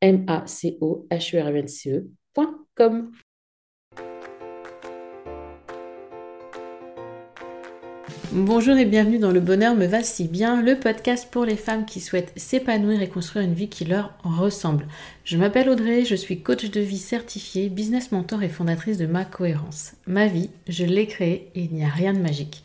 m a c o h e ecom Bonjour et bienvenue dans Le Bonheur me va si bien, le podcast pour les femmes qui souhaitent s'épanouir et construire une vie qui leur ressemble. Je m'appelle Audrey, je suis coach de vie certifiée, business mentor et fondatrice de Ma Cohérence. Ma vie, je l'ai créée et il n'y a rien de magique.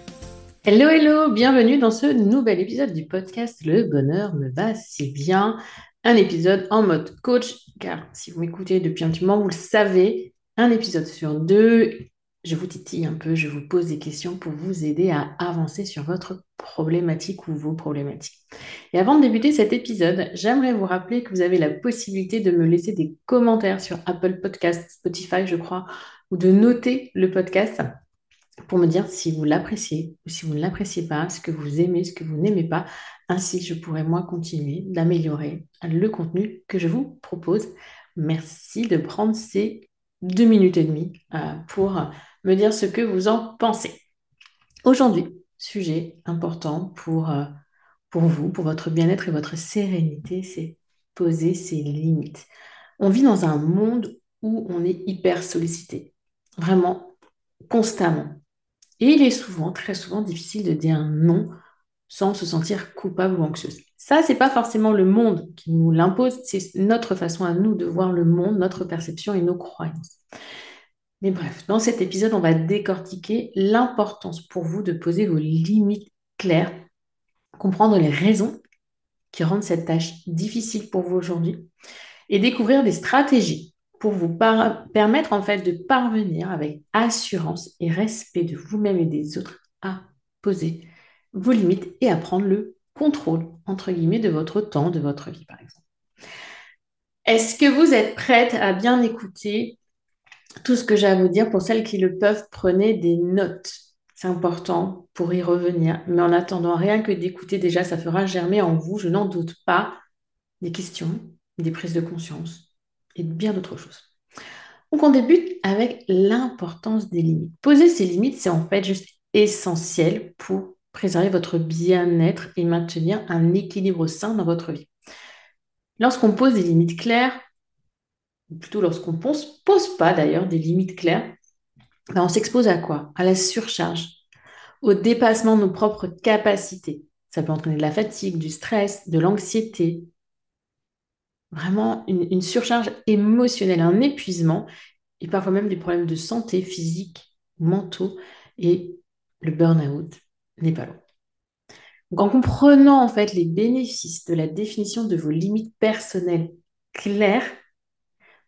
Hello, hello, bienvenue dans ce nouvel épisode du podcast Le bonheur me va si bien. Un épisode en mode coach, car si vous m'écoutez depuis un petit moment, vous le savez, un épisode sur deux, je vous titille un peu, je vous pose des questions pour vous aider à avancer sur votre problématique ou vos problématiques. Et avant de débuter cet épisode, j'aimerais vous rappeler que vous avez la possibilité de me laisser des commentaires sur Apple Podcast, Spotify, je crois, ou de noter le podcast pour me dire si vous l'appréciez ou si vous ne l'appréciez pas, ce que vous aimez, ce que vous n'aimez pas. Ainsi, je pourrai moi continuer d'améliorer le contenu que je vous propose. Merci de prendre ces deux minutes et demie euh, pour me dire ce que vous en pensez. Aujourd'hui, sujet important pour, euh, pour vous, pour votre bien-être et votre sérénité, c'est poser ses limites. On vit dans un monde où on est hyper sollicité, vraiment constamment. Et il est souvent, très souvent, difficile de dire non sans se sentir coupable ou anxieuse. Ça, c'est pas forcément le monde qui nous l'impose, c'est notre façon à nous de voir le monde, notre perception et nos croyances. Mais bref, dans cet épisode, on va décortiquer l'importance pour vous de poser vos limites claires, comprendre les raisons qui rendent cette tâche difficile pour vous aujourd'hui et découvrir des stratégies pour vous permettre en fait de parvenir avec assurance et respect de vous-même et des autres à poser vos limites et à prendre le contrôle, entre guillemets, de votre temps, de votre vie, par exemple. Est-ce que vous êtes prête à bien écouter tout ce que j'ai à vous dire Pour celles qui le peuvent, prenez des notes. C'est important pour y revenir. Mais en attendant, rien que d'écouter déjà, ça fera germer en vous, je n'en doute pas, des questions, des prises de conscience, et bien d'autres choses. Donc on débute avec l'importance des limites. Poser ces limites, c'est en fait juste essentiel pour préserver votre bien-être et maintenir un équilibre sain dans votre vie. Lorsqu'on pose des limites claires, ou plutôt lorsqu'on ne pose, pas d'ailleurs des limites claires, ben, on s'expose à quoi? À la surcharge, au dépassement de nos propres capacités. Ça peut entraîner de la fatigue, du stress, de l'anxiété, vraiment une, surcharge émotionnelle, un épuisement et parfois même des problèmes de santé physique, mentaux et le burn-out n'est pas loin. Donc en comprenant en fait les bénéfices de la définition de vos limites personnelles claires,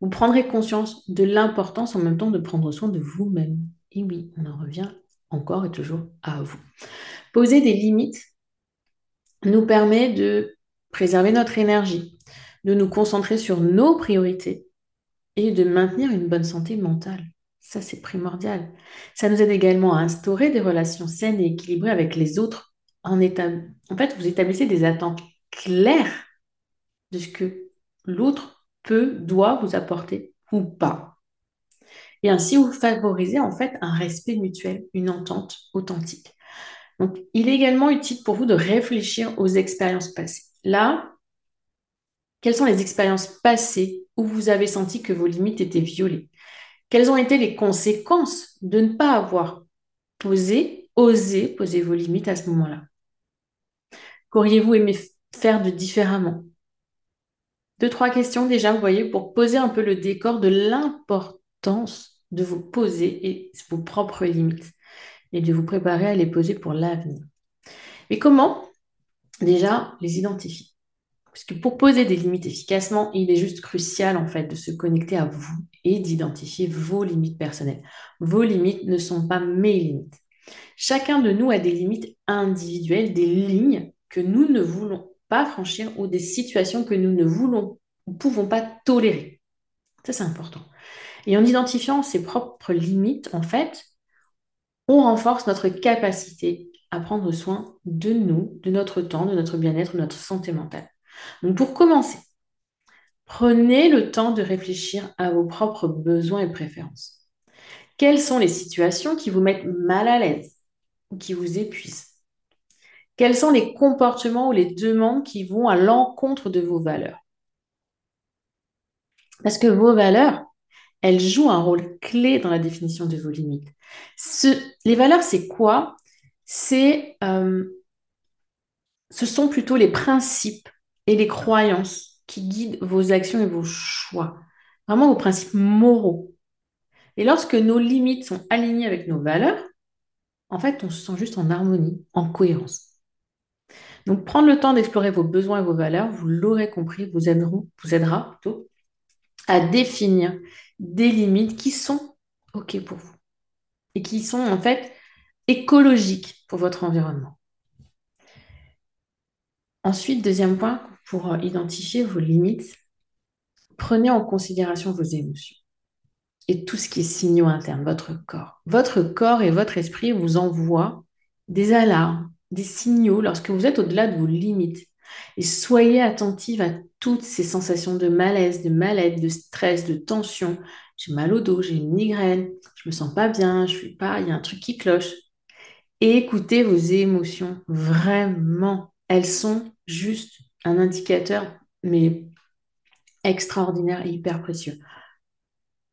vous prendrez conscience de l'importance en même temps de prendre soin de vous-même. Et oui, on en revient encore et toujours à vous. Poser des limites, nous permet de préserver notre énergie, de nous concentrer sur nos priorités et de maintenir une bonne santé mentale. Ça, c'est primordial. Ça nous aide également à instaurer des relations saines et équilibrées avec les autres. En, en fait, vous établissez des attentes claires de ce que l'autre peut, doit vous apporter ou pas. Et ainsi, vous favorisez en fait un respect mutuel, une entente authentique. Donc, il est également utile pour vous de réfléchir aux expériences passées. Là, quelles sont les expériences passées où vous avez senti que vos limites étaient violées? Quelles ont été les conséquences de ne pas avoir posé, osé poser vos limites à ce moment-là? Qu'auriez-vous aimé faire de différemment? Deux, trois questions déjà, vous voyez, pour poser un peu le décor de l'importance de vous poser vos propres limites et de vous préparer à les poser pour l'avenir. Mais comment déjà les identifier? Parce que pour poser des limites efficacement, il est juste crucial en fait de se connecter à vous et d'identifier vos limites personnelles. Vos limites ne sont pas mes limites. Chacun de nous a des limites individuelles, des lignes que nous ne voulons pas franchir ou des situations que nous ne voulons ou pouvons pas tolérer. Ça, c'est important. Et en identifiant ses propres limites, en fait, on renforce notre capacité à prendre soin de nous, de notre temps, de notre bien-être, de notre santé mentale. Donc pour commencer, prenez le temps de réfléchir à vos propres besoins et préférences. Quelles sont les situations qui vous mettent mal à l'aise ou qui vous épuisent? Quels sont les comportements ou les demandes qui vont à l'encontre de vos valeurs? Parce que vos valeurs, elles jouent un rôle clé dans la définition de vos limites. les valeurs, c'est quoi? C'est, euh, ce sont plutôt les principes et les croyances qui guident vos actions et vos choix. Vraiment vos principes moraux. Et lorsque nos limites sont alignées avec nos valeurs, en fait, on se sent juste en harmonie, en cohérence. Donc, prendre le temps d'explorer vos besoins et vos valeurs, vous l'aurez compris, vous, vous aidera plutôt à définir des limites qui sont OK pour vous et qui sont en fait écologiques pour votre environnement. Ensuite, deuxième point, pour identifier vos limites, prenez en considération vos émotions et tout ce qui est signaux internes, votre corps. Votre corps et votre esprit vous envoient des alarmes, des signaux lorsque vous êtes au-delà de vos limites. Et soyez attentive à toutes ces sensations de malaise, de mal-être, de stress, de tension. J'ai mal au dos, j'ai une migraine, je me sens pas bien, je suis pas, il y a un truc qui cloche. écoutez vos émotions, vraiment. Elles sont juste un indicateur, mais extraordinaire et hyper précieux.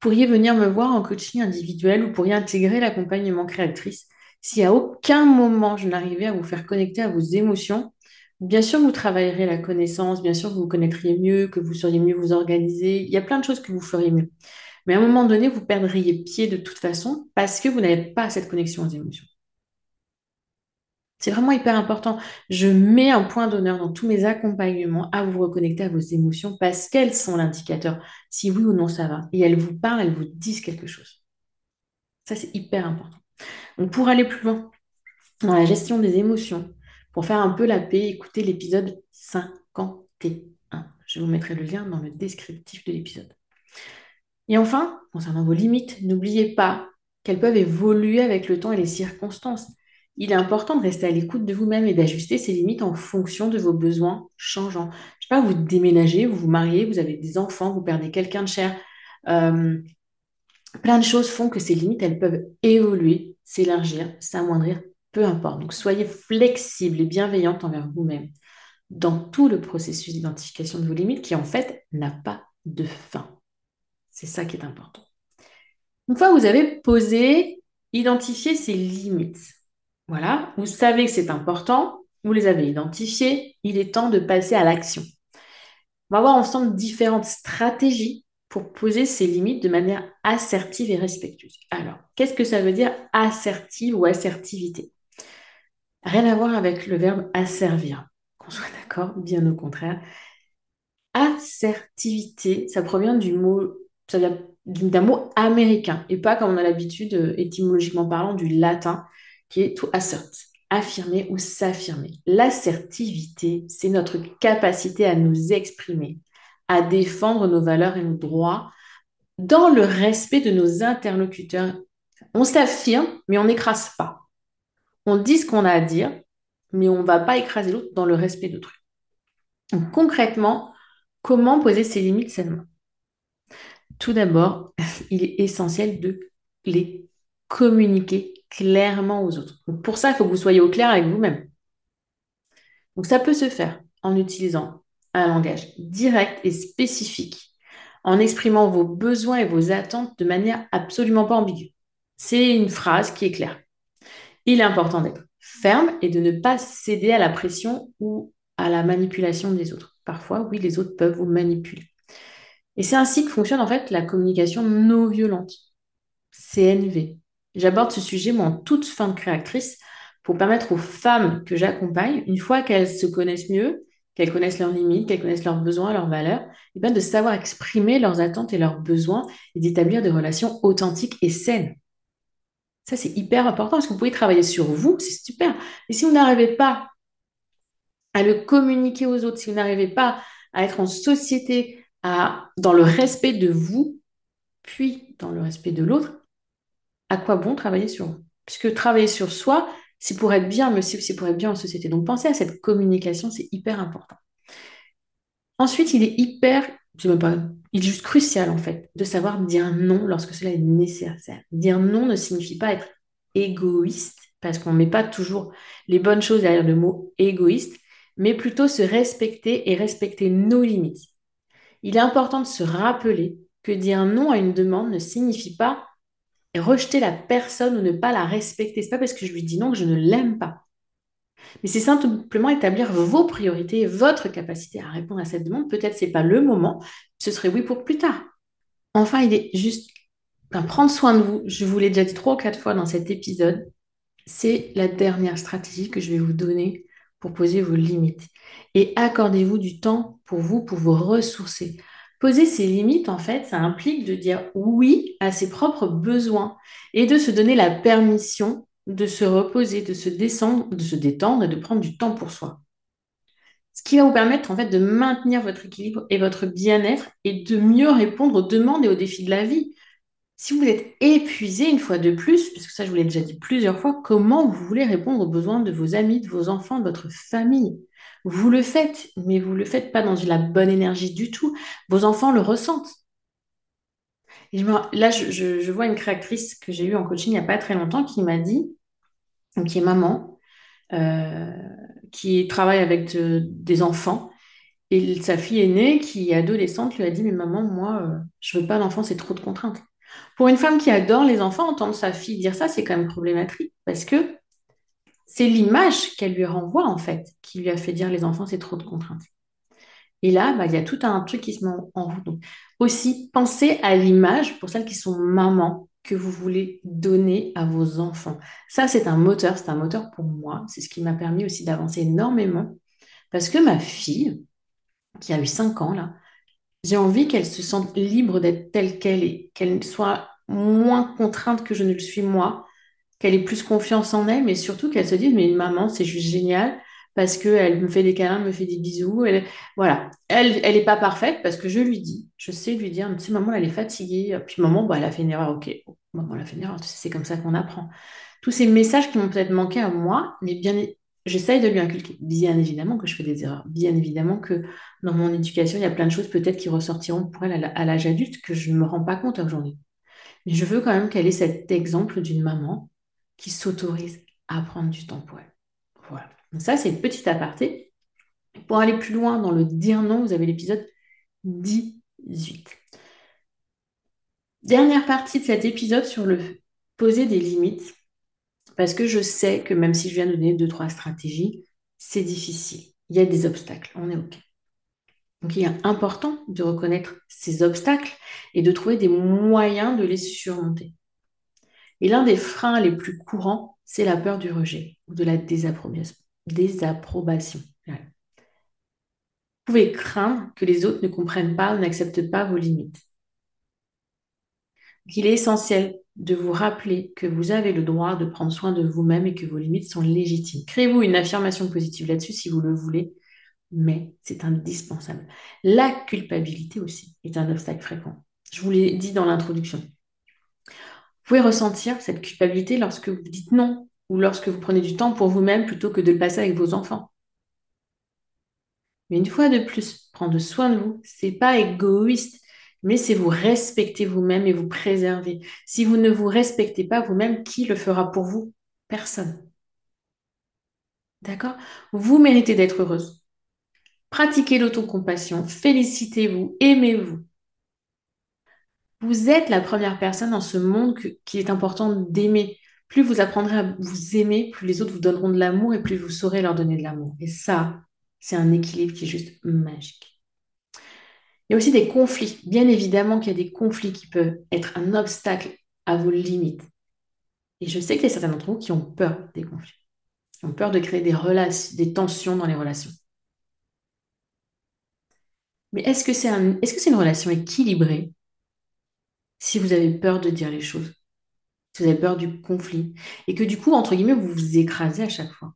pourriez venir me voir en coaching individuel ou pourriez intégrer l'accompagnement créatrice? Si à aucun moment je n'arrivais à vous faire connecter à vos émotions, Bien sûr, vous travaillerez la connaissance, bien sûr, vous vous connaîtriez mieux, que vous seriez mieux vous organiser. Il y a plein de choses que vous feriez mieux. Mais à un moment donné, vous perdriez pied de toute façon parce que vous n'avez pas cette connexion aux émotions. C'est vraiment hyper important. Je mets un point d'honneur dans tous mes accompagnements à vous reconnecter à vos émotions parce qu'elles sont l'indicateur si oui ou non ça va. Et elles vous parlent, elles vous disent quelque chose. Ça, c'est hyper important. Donc, pour aller plus loin dans la gestion des émotions, pour faire un peu la paix, écoutez l'épisode 51. Je vous mettrai le lien dans le descriptif de l'épisode. Et enfin, concernant vos limites, n'oubliez pas qu'elles peuvent évoluer avec le temps et les circonstances. Il est important de rester à l'écoute de vous-même et d'ajuster ces limites en fonction de vos besoins changeants. Je ne sais pas, vous déménagez, vous vous mariez, vous avez des enfants, vous perdez quelqu'un de cher. Euh, plein de choses font que ces limites, elles peuvent évoluer, s'élargir, s'amoindrir peu importe. Donc soyez flexible et bienveillante envers vous-même dans tout le processus d'identification de vos limites qui en fait n'a pas de fin. C'est ça qui est important. Une fois que vous avez posé, identifié ces limites, voilà, vous savez que c'est important, vous les avez identifiées, il est temps de passer à l'action. On va voir ensemble différentes stratégies pour poser ces limites de manière assertive et respectueuse. Alors, qu'est-ce que ça veut dire assertive ou assertivité? Rien à voir avec le verbe asservir, qu'on soit d'accord, bien au contraire. Assertivité, ça provient du mot, ça vient d'un mot américain et pas comme on a l'habitude, euh, étymologiquement parlant, du latin, qui est to assert. affirmer ou s'affirmer. L'assertivité, c'est notre capacité à nous exprimer, à défendre nos valeurs et nos droits dans le respect de nos interlocuteurs. On s'affirme, mais on n'écrase pas. On dit ce qu'on a à dire, mais on ne va pas écraser l'autre dans le respect d'autrui. Donc, concrètement, comment poser ses limites sainement? Tout d'abord, il est essentiel de les communiquer clairement aux autres. pour ça, il faut que vous soyez au clair avec vous-même. Donc ça peut se faire en utilisant un langage direct et spécifique, en exprimant vos besoins et vos attentes de manière absolument pas ambiguë. C'est une phrase qui est claire. Il est important d'être ferme et de ne pas céder à la pression ou à la manipulation des autres. Parfois, oui, les autres peuvent vous manipuler. Et c'est ainsi que fonctionne en fait la communication non violente, CNV. J'aborde ce sujet moi, en toute fin de créatrice pour permettre aux femmes que j'accompagne, une fois qu'elles se connaissent mieux, qu'elles connaissent leurs limites, qu'elles connaissent leurs besoins, leurs valeurs, eh bien de savoir exprimer leurs attentes et leurs besoins et d'établir des relations authentiques et saines. Ça, c'est hyper important parce que vous pouvez travailler sur vous, c'est super. Et si vous n'arrivez pas à le communiquer aux autres, si vous n'arrivez pas à être en société, à, dans le respect de vous, puis dans le respect de l'autre, à quoi bon travailler sur Puisque travailler sur soi, c'est pour être bien, mais c'est pour être bien en société. Donc pensez à cette communication, c'est hyper important. Ensuite, il est hyper, je sais pas, il est juste crucial en fait de savoir dire non lorsque cela est nécessaire. Dire non ne signifie pas être égoïste, parce qu'on ne met pas toujours les bonnes choses derrière le mot égoïste, mais plutôt se respecter et respecter nos limites. Il est important de se rappeler que dire non à une demande ne signifie pas rejeter la personne ou ne pas la respecter. C'est pas parce que je lui dis non que je ne l'aime pas. Mais c'est simplement établir vos priorités votre capacité à répondre à cette demande. Peut-être ce n'est pas le moment, ce serait oui pour plus tard. Enfin, il est juste prendre soin de vous. Je vous l'ai déjà dit trois ou quatre fois dans cet épisode. C'est la dernière stratégie que je vais vous donner pour poser vos limites. Et accordez-vous du temps pour vous, pour vous ressourcer. Poser ses limites, en fait, ça implique de dire oui à ses propres besoins et de se donner la permission de se reposer, de se descendre, de se détendre et de prendre du temps pour soi. Ce qui va vous permettre en fait de maintenir votre équilibre et votre bien-être et de mieux répondre aux demandes et aux défis de la vie. Si vous êtes épuisé une fois de plus, parce que ça je vous l'ai déjà dit plusieurs fois, comment vous voulez répondre aux besoins de vos amis, de vos enfants, de votre famille? Vous le faites, mais vous le faites pas dans la bonne énergie du tout. Vos enfants le ressentent. là, je, vois une créatrice que j'ai eue en coaching il n'y a pas très longtemps qui m'a dit, qui est maman, euh, qui travaille avec des enfants, et sa fille aînée, qui est adolescente, lui a dit, mais maman, moi, euh, je veux pas d'enfant, c'est trop de contraintes. Pour une femme qui adore les enfants, entendre sa fille dire ça, c'est quand même problématique, parce que c'est l'image qu'elle lui renvoie, en fait, qui lui a fait dire les enfants, c'est trop de contraintes. Et là, bah, il y a tout un truc qui se met en route. aussi, pensez à l'image, pour celles qui sont mamans, que vous voulez donner à vos enfants. Ça, c'est un moteur, c'est un moteur pour moi. C'est ce qui m'a permis aussi d'avancer énormément. Parce que ma fille, qui a eu 5 ans, là, j'ai envie qu'elle se sente libre d'être telle qu'elle est, qu'elle soit moins contrainte que je ne le suis moi, qu'elle ait plus confiance en elle, mais surtout qu'elle se dise, mais une maman, c'est juste génial parce qu'elle me fait des câlins, me fait des bisous. Elle, voilà, elle n'est pas parfaite parce que je lui dis, je sais lui dire, tu sais, maman, elle est fatiguée. Puis maman, bah, elle a fait une erreur, ok. maman, elle a fait une erreur, c'est comme ça qu'on apprend. Tous ces messages qui m'ont peut-être manqué à moi, mais bien, j'essaye de lui inculquer. Bien évidemment que je fais des erreurs. Bien évidemment que dans mon éducation, il y a plein de choses peut-être qui ressortiront pour elle à l'âge adulte que je ne me rends pas compte aujourd'hui. Mais je veux quand même qu'elle ait cet exemple d'une maman qui s'autorise à prendre du temps pour elle. Voilà. Donc ça, c'est une petite aparté. Pour aller plus loin dans le dire non, vous avez l'épisode 18. Dernière partie de cet épisode sur le poser des limites, parce que je sais que même si je viens de donner deux, trois stratégies, c'est difficile. Il y a des obstacles, on est OK. Donc il est important de reconnaître ces obstacles et de trouver des moyens de les surmonter. Et l'un des freins les plus courants, c'est la peur du rejet ou de la désapprobation. Vous pouvez craindre que les autres ne comprennent pas ou n'acceptent pas vos limites. il est essentiel de vous rappeler que vous avez le droit de prendre soin de vous-même et que vos limites sont légitimes. Créez-vous une affirmation positive là-dessus si vous le voulez, mais c'est indispensable. La culpabilité aussi est un obstacle fréquent. Je vous l'ai dit dans l'introduction. Vous pouvez ressentir cette culpabilité lorsque vous dites non ou lorsque vous prenez du temps pour vous-même plutôt que de le passer avec vos enfants. Mais une fois de plus, prendre soin de vous, c'est pas égoïste, mais c'est vous respecter vous-même et vous préserver. Si vous ne vous respectez pas vous-même, qui le fera pour vous? Personne. D'accord? Vous méritez d'être heureuse. Pratiquez l'autocompassion, félicitez-vous, aimez-vous. Vous êtes la première personne dans ce monde qu'il est important d'aimer. Plus vous apprendrez à vous aimer, plus les autres vous donneront de l'amour et plus vous saurez leur donner de l'amour. Et ça, c'est un équilibre qui est juste magique. Il y a aussi des conflits. Bien évidemment qu'il y a des conflits qui peuvent être un obstacle à vos limites. Et je sais qu'il y a certains d'entre vous qui ont peur des conflits, qui ont peur de créer des relations, des tensions dans les relations. Mais est-ce que c'est une relation équilibrée? Si vous avez peur de dire les choses, si vous avez peur du conflit, et que du coup, entre guillemets, vous vous écrasez à chaque fois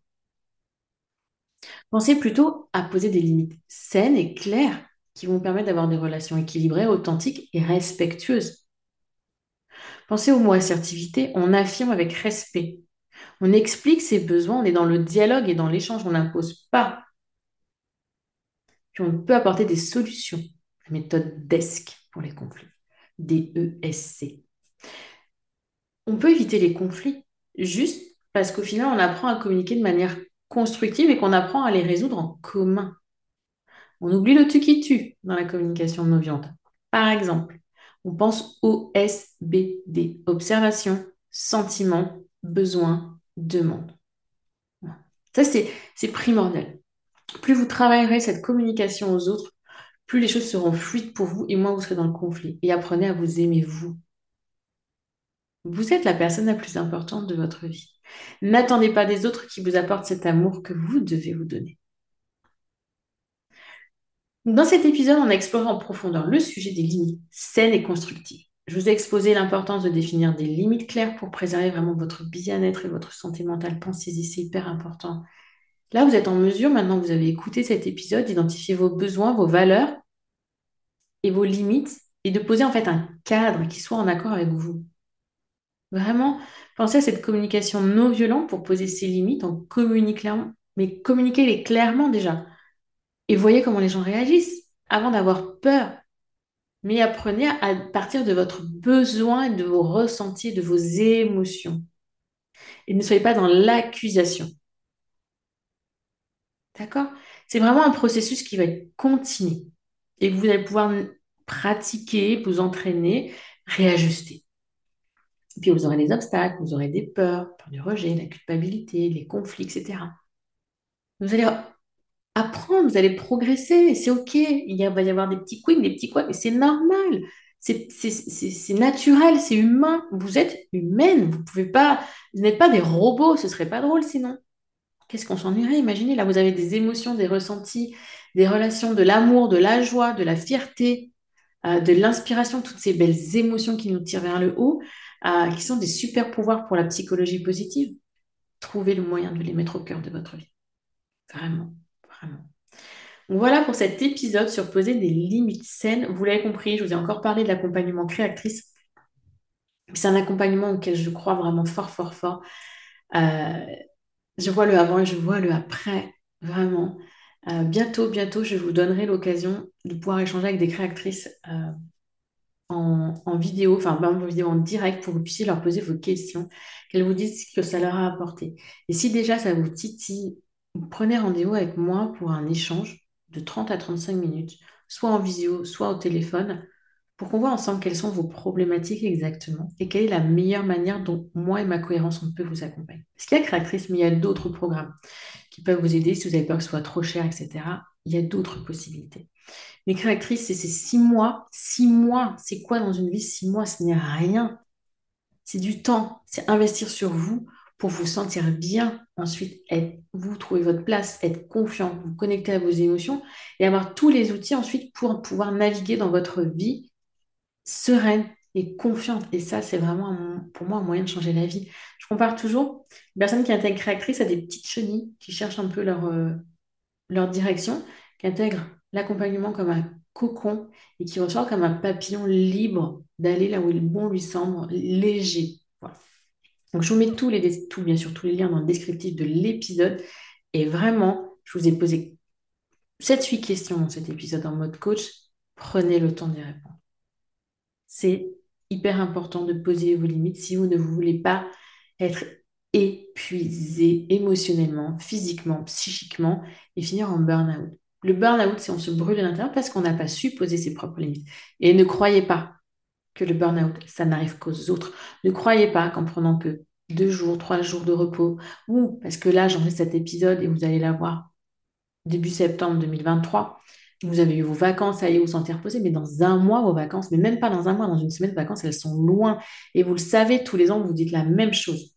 Pensez plutôt à poser des limites saines et claires qui vont permettre d'avoir des relations équilibrées, authentiques et respectueuses. Pensez au mot assertivité, on affirme avec respect. On explique ses besoins, on est dans le dialogue et dans l'échange, on n'impose pas. Puis on peut apporter des solutions. La méthode DESC pour les conflits. D-E-S-C. On peut éviter les conflits juste parce qu'au final, on apprend à communiquer de manière constructive et qu'on apprend à les résoudre en commun. On oublie le tu qui tue dans la communication non violente. Par exemple, on pense au SBD, observation, sentiment, besoin, demande. Ça, c'est primordial. Plus vous travaillerez cette communication aux autres, plus les choses seront fluides pour vous et moins vous serez dans le conflit. Et apprenez à vous aimer vous. Vous êtes la personne la plus importante de votre vie. N'attendez pas des autres qui vous apportent cet amour que vous devez vous donner. Dans cet épisode, on a en profondeur le sujet des limites saines et constructives. Je vous ai exposé l'importance de définir des limites claires pour préserver vraiment votre bien-être et votre santé mentale. Pensez-y, c'est hyper important. Là, vous êtes en mesure, maintenant que vous avez écouté cet épisode, d'identifier vos besoins, vos valeurs et vos limites et de poser en fait un cadre qui soit en accord avec vous. Vraiment, pensez à cette communication non violente pour poser ses limites en communiquant, mais communiquez-les clairement déjà. Et voyez comment les gens réagissent avant d'avoir peur. Mais apprenez à partir de votre besoin, de vos ressentis, de vos émotions. Et ne soyez pas dans l'accusation. D'accord? C'est vraiment un processus qui va être continu et que vous allez pouvoir pratiquer, vous entraîner, réajuster. Puis vous aurez des obstacles, vous aurez des peurs, peur du rejet, la culpabilité, les conflits, etc. Vous allez apprendre, vous allez progresser, c'est OK. Il va y avoir des petits quicks, des petits quoi, mais c'est normal. C'est naturel, c'est humain. Vous êtes humaine. Vous pouvez pas, vous n'êtes pas des robots. Ce serait pas drôle sinon. Qu'est-ce qu'on s'ennuierait? Imaginez, là, vous avez des émotions, des ressentis, des relations, de l'amour, de la joie, de la fierté, euh, de l'inspiration, toutes ces belles émotions qui nous tirent vers le haut, euh, qui sont des super pouvoirs pour la psychologie positive. Trouvez le moyen de les mettre au cœur de votre vie. Vraiment, vraiment. voilà pour cet épisode sur poser des limites saines. Vous l'avez compris, je vous ai encore parlé de l'accompagnement créatrice. C'est un accompagnement auquel je crois vraiment fort, fort, fort. Euh, je vois le avant et je vois le après, vraiment. Euh, bientôt, bientôt, je vous donnerai l'occasion de pouvoir échanger avec des créatrices euh, en, vidéo, enfin en vidéo en direct pour que vous puissiez leur poser vos questions, qu'elles vous disent ce que ça leur a apporté. Et si déjà ça vous titille, prenez rendez-vous avec moi pour un échange de 30 à 35 minutes, soit en vidéo, soit au téléphone, pour qu'on voit ensemble quelles sont vos problématiques exactement et quelle est la meilleure manière dont moi et ma cohérence on peut vous accompagner. Parce qu'il y a Créatrice, mais il y a d'autres programmes qui peuvent vous aider si vous avez peur que ce soit trop cher, etc. Il y a d'autres possibilités. Mais Créatrice, c'est ces six mois. Six mois, c'est quoi dans une vie? Six mois, ce n'est rien. C'est du temps. C'est investir sur vous pour vous sentir bien. Ensuite, être, vous trouver votre place, être confiant, vous connecter à vos émotions et avoir tous les outils ensuite pour pouvoir naviguer dans votre vie sereine, et confiante. Et ça, c'est vraiment pour moi un moyen de changer la vie. Je compare toujours une personne qui intègre créatrice à des petites chenilles qui cherchent un peu leur, euh, leur direction, qui intègrent l'accompagnement comme un cocon et qui ressort comme un papillon libre d'aller là où il bon lui semble, léger. Donc je vous mets tous les, tout, bien sûr, tous les liens dans le descriptif de l'épisode. Et vraiment, je vous ai posé 7-8 questions dans cet épisode en mode coach. Prenez le temps d'y répondre. C'est hyper important de poser vos limites si vous ne voulez pas être épuisé émotionnellement, physiquement, psychiquement et finir en burn-out. Le burn-out, c'est on se brûle à l'intérieur parce qu'on n'a pas su poser ses propres limites. Et ne croyez pas que le burn-out, ça n'arrive qu'aux autres. Ne croyez pas qu'en prenant que deux jours, trois jours de repos, ou parce que là, j'enregistre cet épisode et vous allez l'avoir début septembre 2023, vous avez eu vos vacances, y vous sentir reposé, mais dans un mois, vos vacances, mais même pas dans un mois, dans une semaine, de vacances, elles sont loin. Et vous le savez, tous les ans, vous dites la même chose.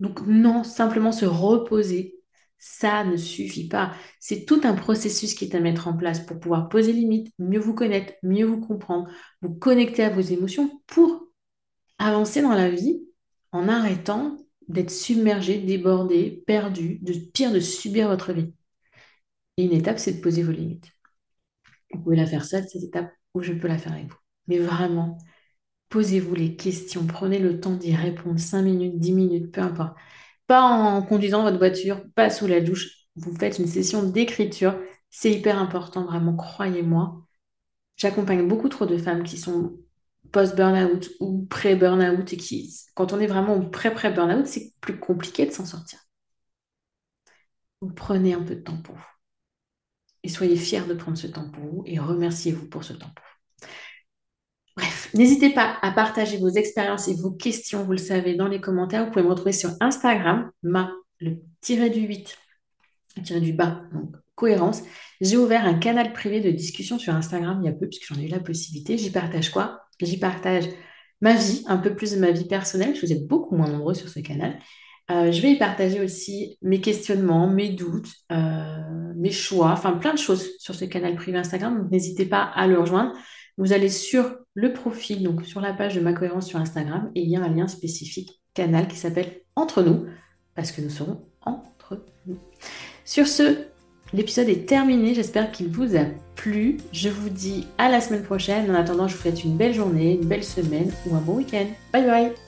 Donc non, simplement se reposer, ça ne suffit pas. C'est tout un processus qui est à mettre en place pour pouvoir poser limite, mieux vous connaître, mieux vous comprendre, vous connecter à vos émotions pour avancer dans la vie en arrêtant d'être submergé, débordé, perdu, de pire de subir votre vie. Et une étape, c'est de poser vos limites. Vous pouvez la faire seule, cette étape, ou je peux la faire avec vous. Mais vraiment, posez-vous les questions, prenez le temps d'y répondre, 5 minutes, 10 minutes, peu importe. Pas en conduisant votre voiture, pas sous la douche. Vous faites une session d'écriture. C'est hyper important, vraiment, croyez-moi. J'accompagne beaucoup trop de femmes qui sont post-burnout ou pré-burnout et qui, quand on est vraiment pré-pré-burnout, c'est plus compliqué de s'en sortir. Vous prenez un peu de temps pour vous. Et soyez fiers de prendre ce temps pour vous et remerciez-vous pour ce temps. Bref, n'hésitez pas à partager vos expériences et vos questions, vous le savez, dans les commentaires. Vous pouvez me retrouver sur Instagram, ma, le tiré du 8, le tiré du bas, donc cohérence. J'ai ouvert un canal privé de discussion sur Instagram il y a peu, puisque j'en ai eu la possibilité. J'y partage quoi? J'y partage ma vie, un peu plus de ma vie personnelle, parce que vous êtes beaucoup moins nombreux sur ce canal. Euh, je vais y partager aussi mes questionnements, mes doutes, euh, mes choix, enfin plein de choses sur ce canal privé Instagram. Donc n'hésitez pas à le rejoindre. Vous allez sur le profil, donc sur la page de ma cohérence sur Instagram, et il y a un lien spécifique canal qui s'appelle Entre nous, parce que nous serons entre nous. Sur ce, l'épisode est terminé. J'espère qu'il vous a plu. Je vous dis à la semaine prochaine. En attendant, je vous souhaite une belle journée, une belle semaine ou un bon week-end. Bye bye